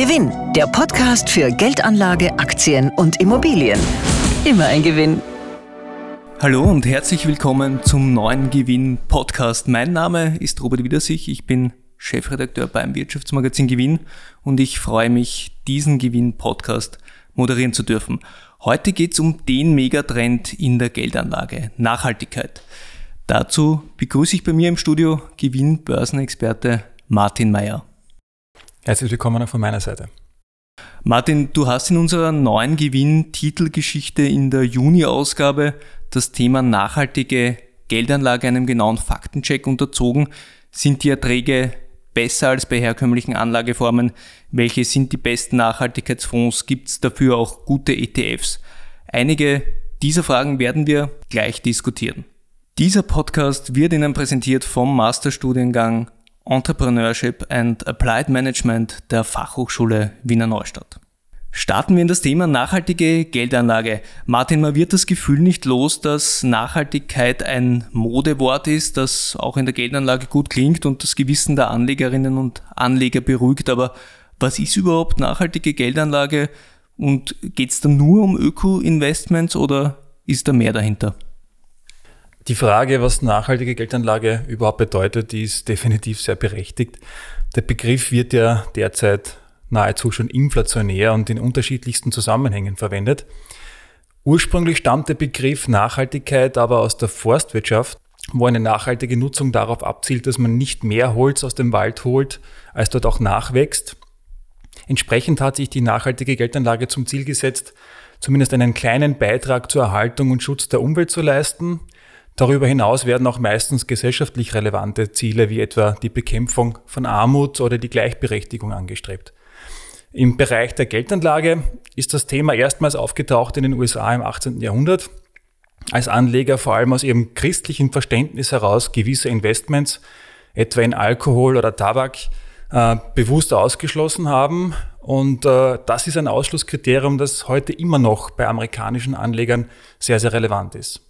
Gewinn, der Podcast für Geldanlage, Aktien und Immobilien. Immer ein Gewinn. Hallo und herzlich willkommen zum neuen Gewinn Podcast. Mein Name ist Robert Wiedersich, ich bin Chefredakteur beim Wirtschaftsmagazin Gewinn und ich freue mich, diesen Gewinn Podcast moderieren zu dürfen. Heute geht es um den Megatrend in der Geldanlage, Nachhaltigkeit. Dazu begrüße ich bei mir im Studio Gewinn-Börsenexperte Martin Mayer. Herzlich willkommen auch von meiner Seite. Martin, du hast in unserer neuen Gewinn-Titelgeschichte in der Juni-Ausgabe das Thema nachhaltige Geldanlage einem genauen Faktencheck unterzogen. Sind die Erträge besser als bei herkömmlichen Anlageformen? Welche sind die besten Nachhaltigkeitsfonds? Gibt es dafür auch gute ETFs? Einige dieser Fragen werden wir gleich diskutieren. Dieser Podcast wird Ihnen präsentiert vom Masterstudiengang Entrepreneurship and Applied Management der Fachhochschule Wiener Neustadt. Starten wir in das Thema nachhaltige Geldanlage. Martin, man wird das Gefühl nicht los, dass Nachhaltigkeit ein Modewort ist, das auch in der Geldanlage gut klingt und das Gewissen der Anlegerinnen und Anleger beruhigt. Aber was ist überhaupt nachhaltige Geldanlage und geht es da nur um Öko-Investments oder ist da mehr dahinter? Die Frage, was nachhaltige Geldanlage überhaupt bedeutet, die ist definitiv sehr berechtigt. Der Begriff wird ja derzeit nahezu schon inflationär und in unterschiedlichsten Zusammenhängen verwendet. Ursprünglich stammt der Begriff Nachhaltigkeit aber aus der Forstwirtschaft, wo eine nachhaltige Nutzung darauf abzielt, dass man nicht mehr Holz aus dem Wald holt, als dort auch nachwächst. Entsprechend hat sich die nachhaltige Geldanlage zum Ziel gesetzt, zumindest einen kleinen Beitrag zur Erhaltung und Schutz der Umwelt zu leisten. Darüber hinaus werden auch meistens gesellschaftlich relevante Ziele wie etwa die Bekämpfung von Armut oder die Gleichberechtigung angestrebt. Im Bereich der Geldanlage ist das Thema erstmals aufgetaucht in den USA im 18. Jahrhundert, als Anleger vor allem aus ihrem christlichen Verständnis heraus gewisse Investments, etwa in Alkohol oder Tabak, äh, bewusst ausgeschlossen haben. Und äh, das ist ein Ausschlusskriterium, das heute immer noch bei amerikanischen Anlegern sehr, sehr relevant ist.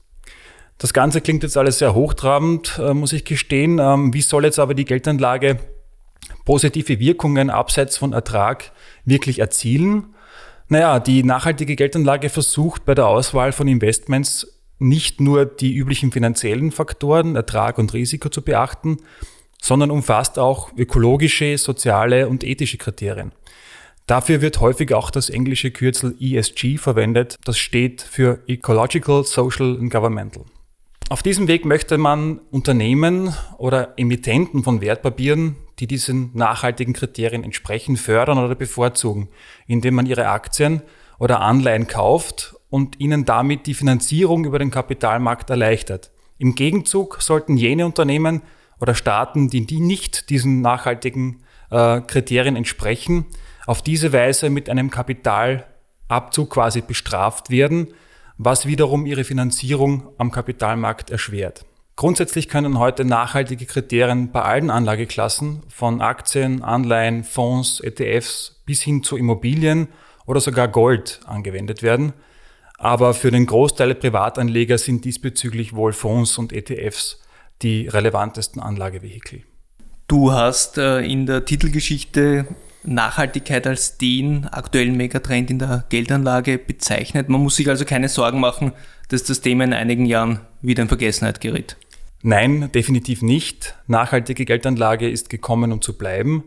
Das Ganze klingt jetzt alles sehr hochtrabend, äh, muss ich gestehen. Ähm, wie soll jetzt aber die Geldanlage positive Wirkungen abseits von Ertrag wirklich erzielen? Naja, die nachhaltige Geldanlage versucht bei der Auswahl von Investments nicht nur die üblichen finanziellen Faktoren, Ertrag und Risiko zu beachten, sondern umfasst auch ökologische, soziale und ethische Kriterien. Dafür wird häufig auch das englische Kürzel ESG verwendet. Das steht für Ecological, Social and Governmental. Auf diesem Weg möchte man Unternehmen oder Emittenten von Wertpapieren, die diesen nachhaltigen Kriterien entsprechen, fördern oder bevorzugen, indem man ihre Aktien oder Anleihen kauft und ihnen damit die Finanzierung über den Kapitalmarkt erleichtert. Im Gegenzug sollten jene Unternehmen oder Staaten, die, nicht diesen nachhaltigen äh, Kriterien entsprechen, auf diese Weise mit einem Kapitalabzug quasi bestraft werden, was wiederum ihre Finanzierung am Kapitalmarkt erschwert. Grundsätzlich können heute nachhaltige Kriterien bei allen Anlageklassen von Aktien, Anleihen, Fonds, ETFs bis hin zu Immobilien oder sogar Gold angewendet werden. Aber für den Großteil der Privatanleger sind diesbezüglich wohl Fonds und ETFs die relevantesten Anlagevehikel. Du hast äh, in der Titelgeschichte Nachhaltigkeit als den aktuellen Megatrend in der Geldanlage bezeichnet. Man muss sich also keine Sorgen machen, dass das Thema in einigen Jahren wieder in Vergessenheit gerät. Nein, definitiv nicht. Nachhaltige Geldanlage ist gekommen, um zu bleiben.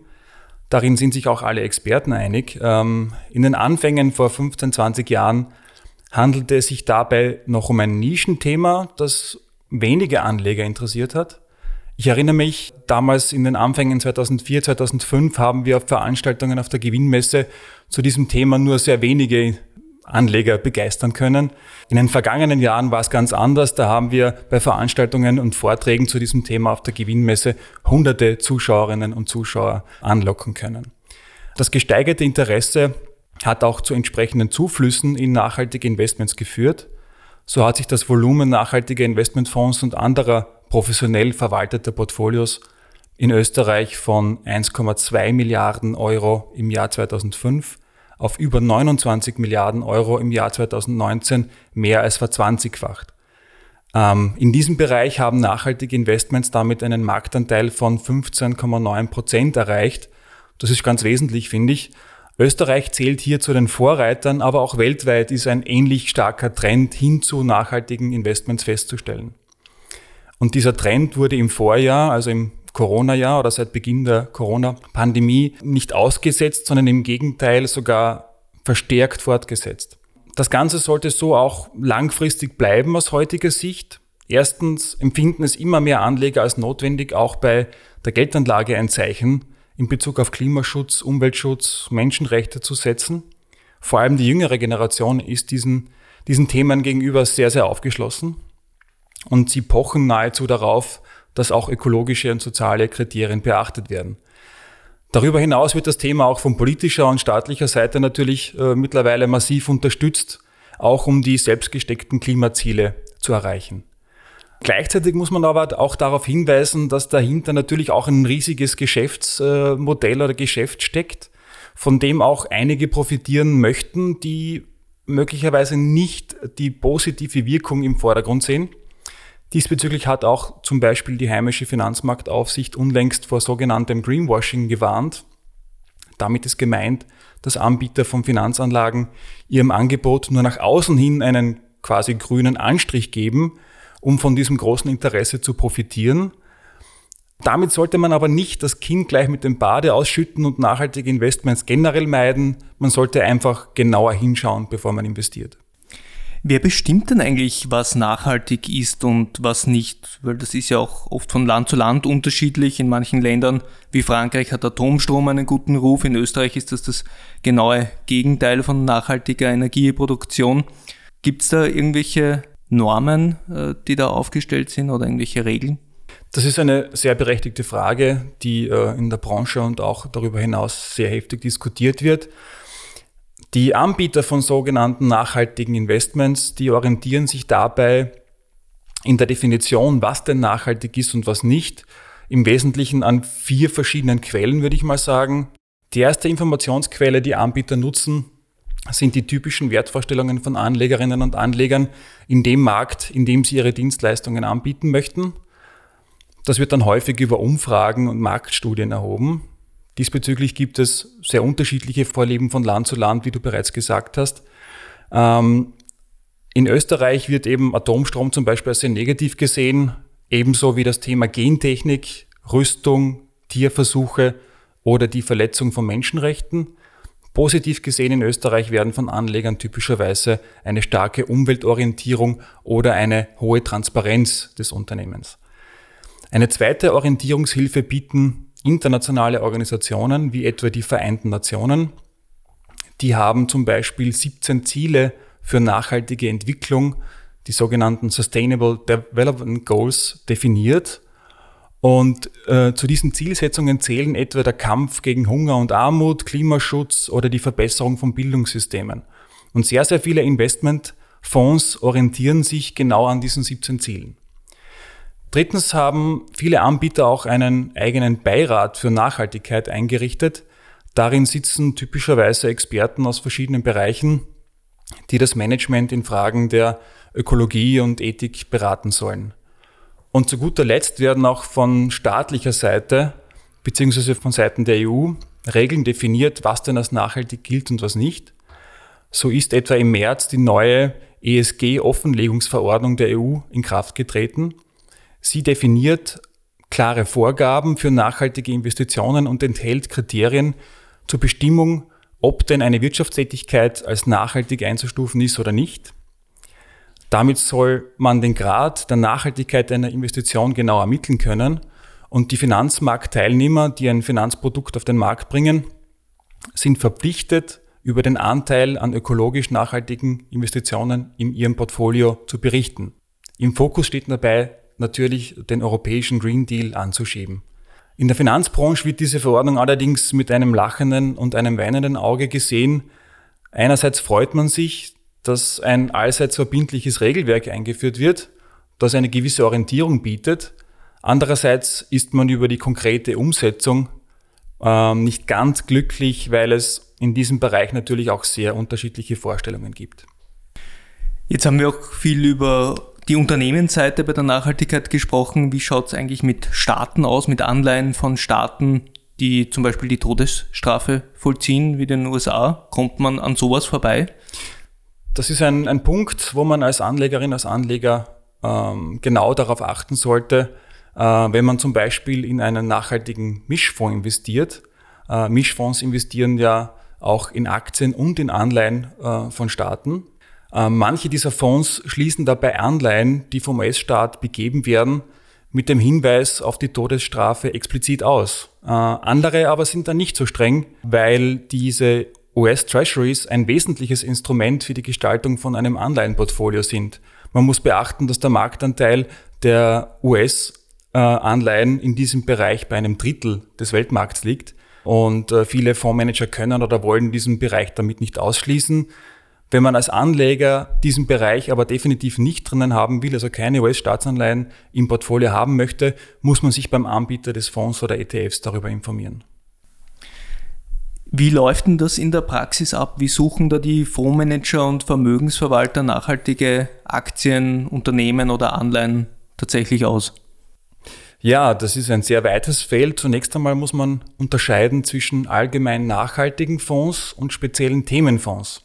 Darin sind sich auch alle Experten einig. Ähm, in den Anfängen vor 15, 20 Jahren handelte es sich dabei noch um ein Nischenthema, das wenige Anleger interessiert hat. Ich erinnere mich, damals in den Anfängen 2004, 2005 haben wir auf Veranstaltungen auf der Gewinnmesse zu diesem Thema nur sehr wenige Anleger begeistern können. In den vergangenen Jahren war es ganz anders. Da haben wir bei Veranstaltungen und Vorträgen zu diesem Thema auf der Gewinnmesse hunderte Zuschauerinnen und Zuschauer anlocken können. Das gesteigerte Interesse hat auch zu entsprechenden Zuflüssen in nachhaltige Investments geführt. So hat sich das Volumen nachhaltiger Investmentfonds und anderer professionell verwalteter Portfolios in Österreich von 1,2 Milliarden Euro im Jahr 2005 auf über 29 Milliarden Euro im Jahr 2019 mehr als verzwanzigfacht. Ähm, in diesem Bereich haben nachhaltige Investments damit einen Marktanteil von 15,9 Prozent erreicht. Das ist ganz wesentlich, finde ich. Österreich zählt hier zu den Vorreitern, aber auch weltweit ist ein ähnlich starker Trend hin zu nachhaltigen Investments festzustellen. Und dieser Trend wurde im Vorjahr, also im Corona-Jahr oder seit Beginn der Corona-Pandemie nicht ausgesetzt, sondern im Gegenteil sogar verstärkt fortgesetzt. Das Ganze sollte so auch langfristig bleiben aus heutiger Sicht. Erstens empfinden es immer mehr Anleger als notwendig, auch bei der Geldanlage ein Zeichen in Bezug auf Klimaschutz, Umweltschutz, Menschenrechte zu setzen. Vor allem die jüngere Generation ist diesen, diesen Themen gegenüber sehr, sehr aufgeschlossen und sie pochen nahezu darauf, dass auch ökologische und soziale Kriterien beachtet werden. Darüber hinaus wird das Thema auch von politischer und staatlicher Seite natürlich äh, mittlerweile massiv unterstützt, auch um die selbstgesteckten Klimaziele zu erreichen. Gleichzeitig muss man aber auch darauf hinweisen, dass dahinter natürlich auch ein riesiges Geschäftsmodell oder Geschäft steckt, von dem auch einige profitieren möchten, die möglicherweise nicht die positive Wirkung im Vordergrund sehen. Diesbezüglich hat auch zum Beispiel die heimische Finanzmarktaufsicht unlängst vor sogenanntem Greenwashing gewarnt. Damit ist gemeint, dass Anbieter von Finanzanlagen ihrem Angebot nur nach außen hin einen quasi grünen Anstrich geben, um von diesem großen Interesse zu profitieren. Damit sollte man aber nicht das Kind gleich mit dem Bade ausschütten und nachhaltige Investments generell meiden. Man sollte einfach genauer hinschauen, bevor man investiert. Wer bestimmt denn eigentlich, was nachhaltig ist und was nicht? Weil das ist ja auch oft von Land zu Land unterschiedlich. In manchen Ländern wie Frankreich hat Atomstrom einen guten Ruf. In Österreich ist das das genaue Gegenteil von nachhaltiger Energieproduktion. Gibt es da irgendwelche Normen, äh, die da aufgestellt sind oder irgendwelche Regeln? Das ist eine sehr berechtigte Frage, die äh, in der Branche und auch darüber hinaus sehr heftig diskutiert wird. Die Anbieter von sogenannten nachhaltigen Investments, die orientieren sich dabei in der Definition, was denn nachhaltig ist und was nicht, im Wesentlichen an vier verschiedenen Quellen, würde ich mal sagen. Die erste Informationsquelle, die Anbieter nutzen, sind die typischen Wertvorstellungen von Anlegerinnen und Anlegern in dem Markt, in dem sie ihre Dienstleistungen anbieten möchten. Das wird dann häufig über Umfragen und Marktstudien erhoben. Diesbezüglich gibt es sehr unterschiedliche Vorlieben von Land zu Land, wie du bereits gesagt hast. Ähm, in Österreich wird eben Atomstrom zum Beispiel als sehr negativ gesehen, ebenso wie das Thema Gentechnik, Rüstung, Tierversuche oder die Verletzung von Menschenrechten. Positiv gesehen in Österreich werden von Anlegern typischerweise eine starke Umweltorientierung oder eine hohe Transparenz des Unternehmens. Eine zweite Orientierungshilfe bieten internationale Organisationen wie etwa die Vereinten Nationen. Die haben zum Beispiel 17 Ziele für nachhaltige Entwicklung, die sogenannten Sustainable Development Goals, definiert und äh, zu diesen Zielsetzungen zählen etwa der Kampf gegen Hunger und Armut, Klimaschutz oder die Verbesserung von Bildungssystemen. Und sehr, sehr viele Investmentfonds orientieren sich genau an diesen 17 Zielen. Drittens haben viele Anbieter auch einen eigenen Beirat für Nachhaltigkeit eingerichtet. Darin sitzen typischerweise Experten aus verschiedenen Bereichen, die das Management in Fragen der Ökologie und Ethik beraten sollen. Und zu guter Letzt werden auch von staatlicher Seite beziehungsweise von Seiten der EU Regeln definiert, was denn als nachhaltig gilt und was nicht. So ist etwa im März die neue ESG-Offenlegungsverordnung der EU in Kraft getreten. Sie definiert klare Vorgaben für nachhaltige Investitionen und enthält Kriterien zur Bestimmung, ob denn eine Wirtschaftstätigkeit als nachhaltig einzustufen ist oder nicht. Damit soll man den Grad der Nachhaltigkeit einer Investition genau ermitteln können und die Finanzmarktteilnehmer, die ein Finanzprodukt auf den Markt bringen, sind verpflichtet, über den Anteil an ökologisch nachhaltigen Investitionen in ihrem Portfolio zu berichten. Im Fokus steht dabei natürlich den europäischen Green Deal anzuschieben. In der Finanzbranche wird diese Verordnung allerdings mit einem lachenden und einem weinenden Auge gesehen. Einerseits freut man sich, dass ein allseits verbindliches Regelwerk eingeführt wird, das eine gewisse Orientierung bietet. Andererseits ist man über die konkrete Umsetzung ähm, nicht ganz glücklich, weil es in diesem Bereich natürlich auch sehr unterschiedliche Vorstellungen gibt. Jetzt haben wir auch viel über die Unternehmensseite bei der Nachhaltigkeit gesprochen. Wie schaut es eigentlich mit Staaten aus, mit Anleihen von Staaten die zum Beispiel die Todesstrafe vollziehen, wie den USA? Kommt man an sowas vorbei? Das ist ein, ein Punkt, wo man als Anlegerin, als Anleger ähm, genau darauf achten sollte, äh, wenn man zum Beispiel in einen nachhaltigen Mischfonds investiert. Äh, Mischfonds investieren ja auch in Aktien und in Anleihen äh, von Staaten. Äh, manche dieser Fonds schließen dabei Anleihen, die vom US-Staat begeben werden, mit dem Hinweis auf die Todesstrafe explizit aus. Äh, andere aber sind dann nicht so streng, weil diese US-Treasuries ein wesentliches Instrument für die Gestaltung von einem Anleihenportfolio sind. Man muss beachten, dass der Marktanteil der US-Anleihen in diesem Bereich bei einem Drittel des Weltmarkts liegt. Und äh, viele Fondsmanager können oder wollen diesen Bereich damit nicht ausschließen. Wenn man als Anleger diesen Bereich aber definitiv nicht drinnen haben will, also keine US-Staatsanleihen im Portfolio haben möchte, muss man sich beim Anbieter des Fonds oder ETFs darüber informieren. Wie läuft denn das in der Praxis ab? Wie suchen da die Fondsmanager und Vermögensverwalter nachhaltige Aktien, Unternehmen oder Anleihen tatsächlich aus? Ja, das ist ein sehr weites Feld. Zunächst einmal muss man unterscheiden zwischen allgemein nachhaltigen Fonds und speziellen Themenfonds.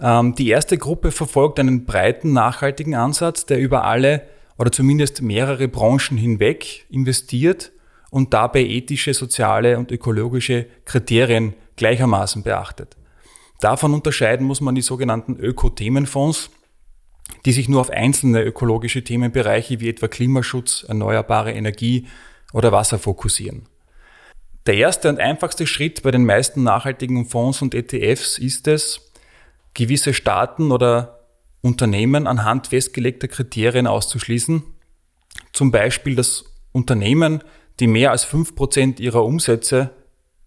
Ähm, die erste Gruppe verfolgt einen breiten nachhaltigen Ansatz, der über alle oder zumindest mehrere Branchen hinweg investiert und dabei ethische, soziale und ökologische Kriterien gleichermaßen beachtet. Davon unterscheiden muss man die sogenannten Ökothemenfonds, die sich nur auf einzelne ökologische Themenbereiche wie etwa Klimaschutz, erneuerbare Energie oder Wasser fokussieren. Der erste und einfachste Schritt bei den meisten nachhaltigen Fonds und ETFs ist es, gewisse Staaten oder Unternehmen anhand festgelegter Kriterien auszuschließen. Zum Beispiel, dass Unternehmen, die mehr als fünf Prozent ihrer Umsätze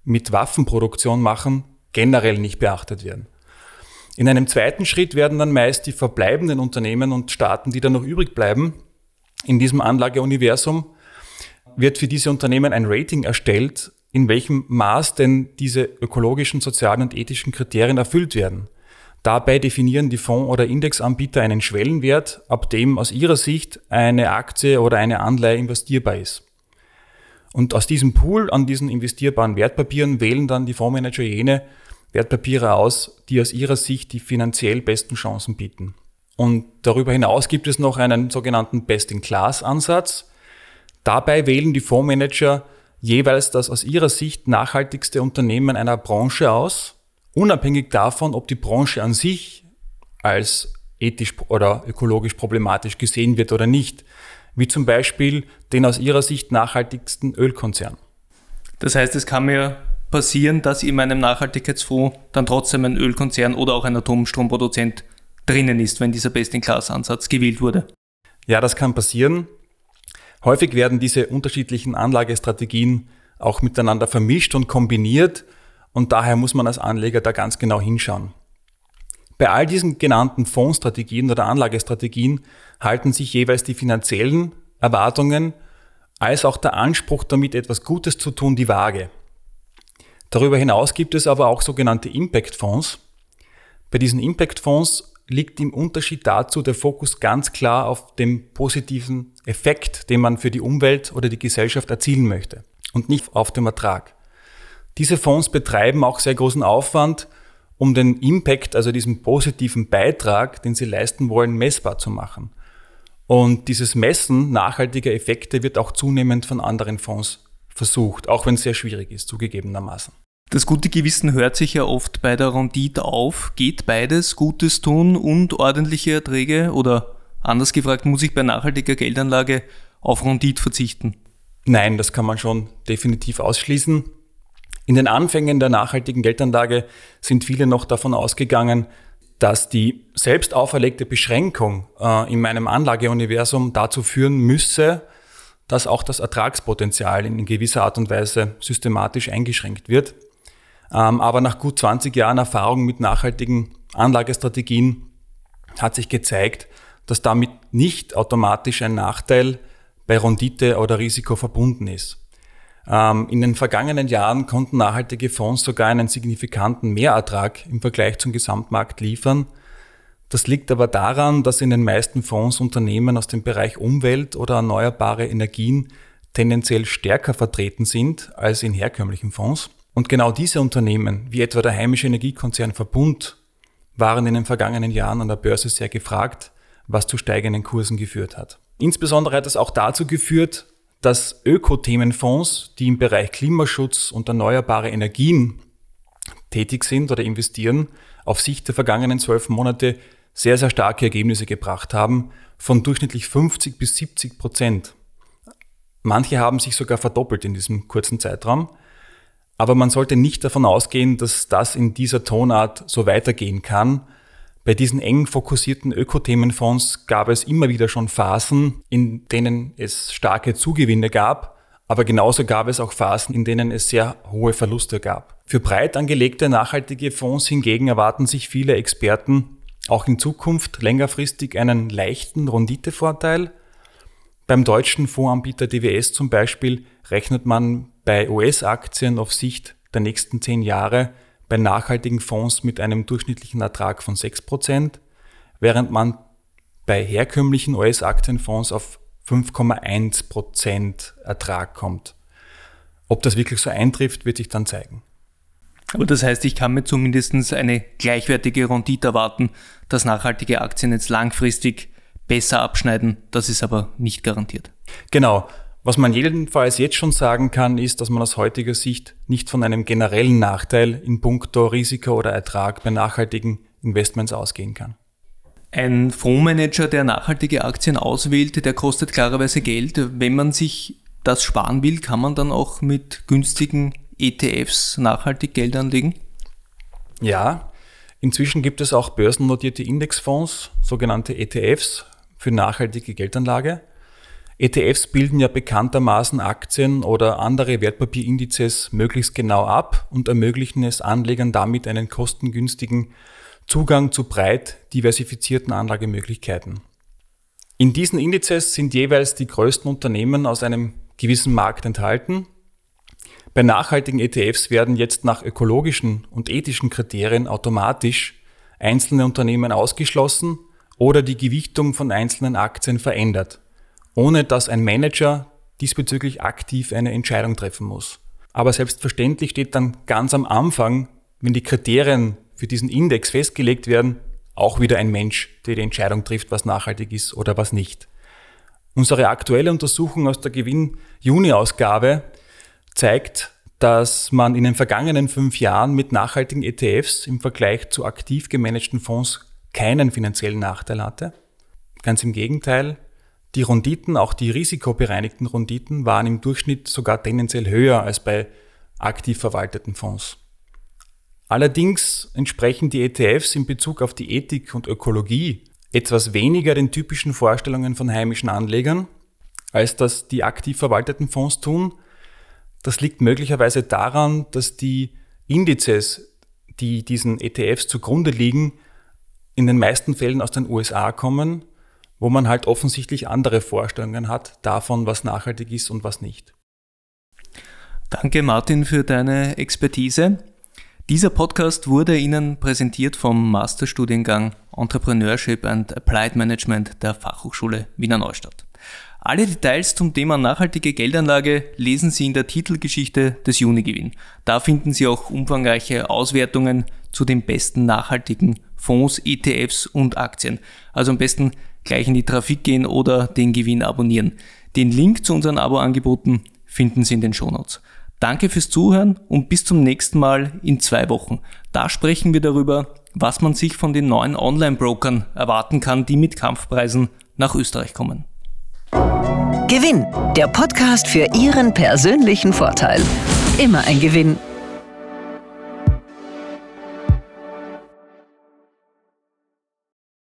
mit Waffenproduktion machen, generell nicht beachtet werden. In einem zweiten Schritt werden dann meist die verbleibenden Unternehmen und Staaten, die dann noch übrig bleiben, in diesem Anlageuniversum, wird für diese Unternehmen ein Rating erstellt, in welchem Maß denn diese ökologischen, sozialen und ethischen Kriterien erfüllt werden. Dabei definieren die Fonds- oder Indexanbieter einen Schwellenwert, ab dem aus ihrer Sicht eine Aktie oder eine Anleihe investierbar ist. Und aus diesem Pool an diesen investierbaren Wertpapieren wählen dann die Fondsmanager jene Wertpapiere aus, die aus ihrer Sicht die finanziell besten Chancen bieten. Und darüber hinaus gibt es noch einen sogenannten Best-in-Class-Ansatz. Dabei wählen die Fondsmanager jeweils das aus ihrer Sicht nachhaltigste Unternehmen einer Branche aus, unabhängig davon, ob die Branche an sich als ethisch oder ökologisch problematisch gesehen wird oder nicht wie zum Beispiel den aus ihrer Sicht nachhaltigsten Ölkonzern. Das heißt, es kann mir passieren, dass in meinem Nachhaltigkeitsfonds dann trotzdem ein Ölkonzern oder auch ein Atomstromproduzent drinnen ist, wenn dieser Best-in-Class-Ansatz gewählt wurde. Ja, das kann passieren. Häufig werden diese unterschiedlichen Anlagestrategien auch miteinander vermischt und kombiniert und daher muss man als Anleger da ganz genau hinschauen. Bei all diesen genannten Fondsstrategien oder Anlagestrategien halten sich jeweils die finanziellen Erwartungen als auch der Anspruch, damit etwas Gutes zu tun, die Waage. Darüber hinaus gibt es aber auch sogenannte Impact-Fonds. Bei diesen Impact-Fonds liegt im Unterschied dazu der Fokus ganz klar auf dem positiven Effekt, den man für die Umwelt oder die Gesellschaft erzielen möchte und nicht auf dem Ertrag. Diese Fonds betreiben auch sehr großen Aufwand, um den Impact, also diesen positiven Beitrag, den sie leisten wollen, messbar zu machen. Und dieses Messen nachhaltiger Effekte wird auch zunehmend von anderen Fonds versucht, auch wenn es sehr schwierig ist, zugegebenermaßen. Das gute Gewissen hört sich ja oft bei der Rendite auf. Geht beides, Gutes tun und ordentliche Erträge? Oder anders gefragt, muss ich bei nachhaltiger Geldanlage auf Rendite verzichten? Nein, das kann man schon definitiv ausschließen. In den Anfängen der nachhaltigen Geldanlage sind viele noch davon ausgegangen, dass die selbst auferlegte Beschränkung äh, in meinem Anlageuniversum dazu führen müsse, dass auch das Ertragspotenzial in gewisser Art und Weise systematisch eingeschränkt wird. Ähm, aber nach gut 20 Jahren Erfahrung mit nachhaltigen Anlagestrategien hat sich gezeigt, dass damit nicht automatisch ein Nachteil bei Rendite oder Risiko verbunden ist. Ähm, in den vergangenen Jahren konnten nachhaltige Fonds sogar einen signifikanten Mehrertrag im Vergleich zum Gesamtmarkt liefern. Das liegt aber daran, dass in den meisten Fonds Unternehmen aus dem Bereich Umwelt oder erneuerbare Energien tendenziell stärker vertreten sind als in herkömmlichen Fonds. Und genau diese Unternehmen, wie etwa der heimische Energiekonzern Verbund, waren in den vergangenen Jahren an der Börse sehr gefragt, was zu steigenden Kursen geführt hat. Insbesondere hat es auch dazu geführt, dass Ökothemenfonds, die im Bereich Klimaschutz und erneuerbare Energien tätig sind oder investieren, auf Sicht der vergangenen zwölf Monate sehr, sehr starke Ergebnisse gebracht haben, von durchschnittlich 50 bis 70 Prozent. Manche haben sich sogar verdoppelt in diesem kurzen Zeitraum. Aber man sollte nicht davon ausgehen, dass das in dieser Tonart so weitergehen kann. Bei diesen eng fokussierten Ökothemenfonds gab es immer wieder schon Phasen, in denen es starke Zugewinne gab, aber genauso gab es auch Phasen, in denen es sehr hohe Verluste gab. Für breit angelegte nachhaltige Fonds hingegen erwarten sich viele Experten auch in Zukunft längerfristig einen leichten Renditevorteil. Beim deutschen Fondsanbieter DWS zum Beispiel rechnet man bei US-Aktien auf Sicht der nächsten zehn Jahre bei nachhaltigen Fonds mit einem durchschnittlichen Ertrag von 6%, während man bei herkömmlichen US-Aktienfonds auf 5,1% Ertrag kommt. Ob das wirklich so eintrifft, wird sich dann zeigen. Aber das heißt, ich kann mir zumindest eine gleichwertige Rendite erwarten, dass nachhaltige Aktien jetzt langfristig besser abschneiden. Das ist aber nicht garantiert. Genau. Was man jedenfalls jetzt schon sagen kann, ist, dass man aus heutiger Sicht nicht von einem generellen Nachteil in puncto Risiko oder Ertrag bei nachhaltigen Investments ausgehen kann. Ein Fondsmanager, der nachhaltige Aktien auswählt, der kostet klarerweise Geld. Wenn man sich das sparen will, kann man dann auch mit günstigen ETFs nachhaltig Geld anlegen? Ja, inzwischen gibt es auch börsennotierte Indexfonds, sogenannte ETFs für nachhaltige Geldanlage. ETFs bilden ja bekanntermaßen Aktien oder andere Wertpapierindizes möglichst genau ab und ermöglichen es Anlegern damit einen kostengünstigen Zugang zu breit diversifizierten Anlagemöglichkeiten. In diesen Indizes sind jeweils die größten Unternehmen aus einem gewissen Markt enthalten bei nachhaltigen ETFs werden jetzt nach ökologischen und ethischen Kriterien automatisch einzelne Unternehmen ausgeschlossen oder die Gewichtung von einzelnen Aktien verändert, ohne dass ein Manager diesbezüglich aktiv eine Entscheidung treffen muss. Aber selbstverständlich steht dann ganz am Anfang, wenn die Kriterien für diesen Index festgelegt werden, auch wieder ein Mensch, der die Entscheidung trifft, was nachhaltig ist oder was nicht. Unsere aktuelle Untersuchung aus der Gewinn-Juni-Ausgabe zeigt, dass man in den vergangenen fünf Jahren mit nachhaltigen ETFs im Vergleich zu aktiv gemanagten Fonds keinen finanziellen Nachteil hatte. Ganz im Gegenteil, die Renditen, auch die risikobereinigten Renditen, waren im Durchschnitt sogar tendenziell höher als bei aktiv verwalteten Fonds. Allerdings entsprechen die ETFs in Bezug auf die Ethik und Ökologie etwas weniger den typischen Vorstellungen von heimischen Anlegern, als das die aktiv verwalteten Fonds tun, das liegt möglicherweise daran, dass die Indizes, die diesen ETFs zugrunde liegen, in den meisten Fällen aus den USA kommen, wo man halt offensichtlich andere Vorstellungen hat davon, was nachhaltig ist und was nicht. Danke Martin für deine Expertise. Dieser Podcast wurde Ihnen präsentiert vom Masterstudiengang Entrepreneurship and Applied Management der Fachhochschule Wiener Neustadt. Alle Details zum Thema nachhaltige Geldanlage lesen Sie in der Titelgeschichte des Junigewinn. Da finden Sie auch umfangreiche Auswertungen zu den besten nachhaltigen Fonds, ETFs und Aktien. Also am besten gleich in die Trafik gehen oder den Gewinn abonnieren. Den Link zu unseren Abo-Angeboten finden Sie in den Shownotes. Danke fürs Zuhören und bis zum nächsten Mal in zwei Wochen. Da sprechen wir darüber, was man sich von den neuen Online-Brokern erwarten kann, die mit Kampfpreisen nach Österreich kommen. Gewinn, der Podcast für Ihren persönlichen Vorteil. Immer ein Gewinn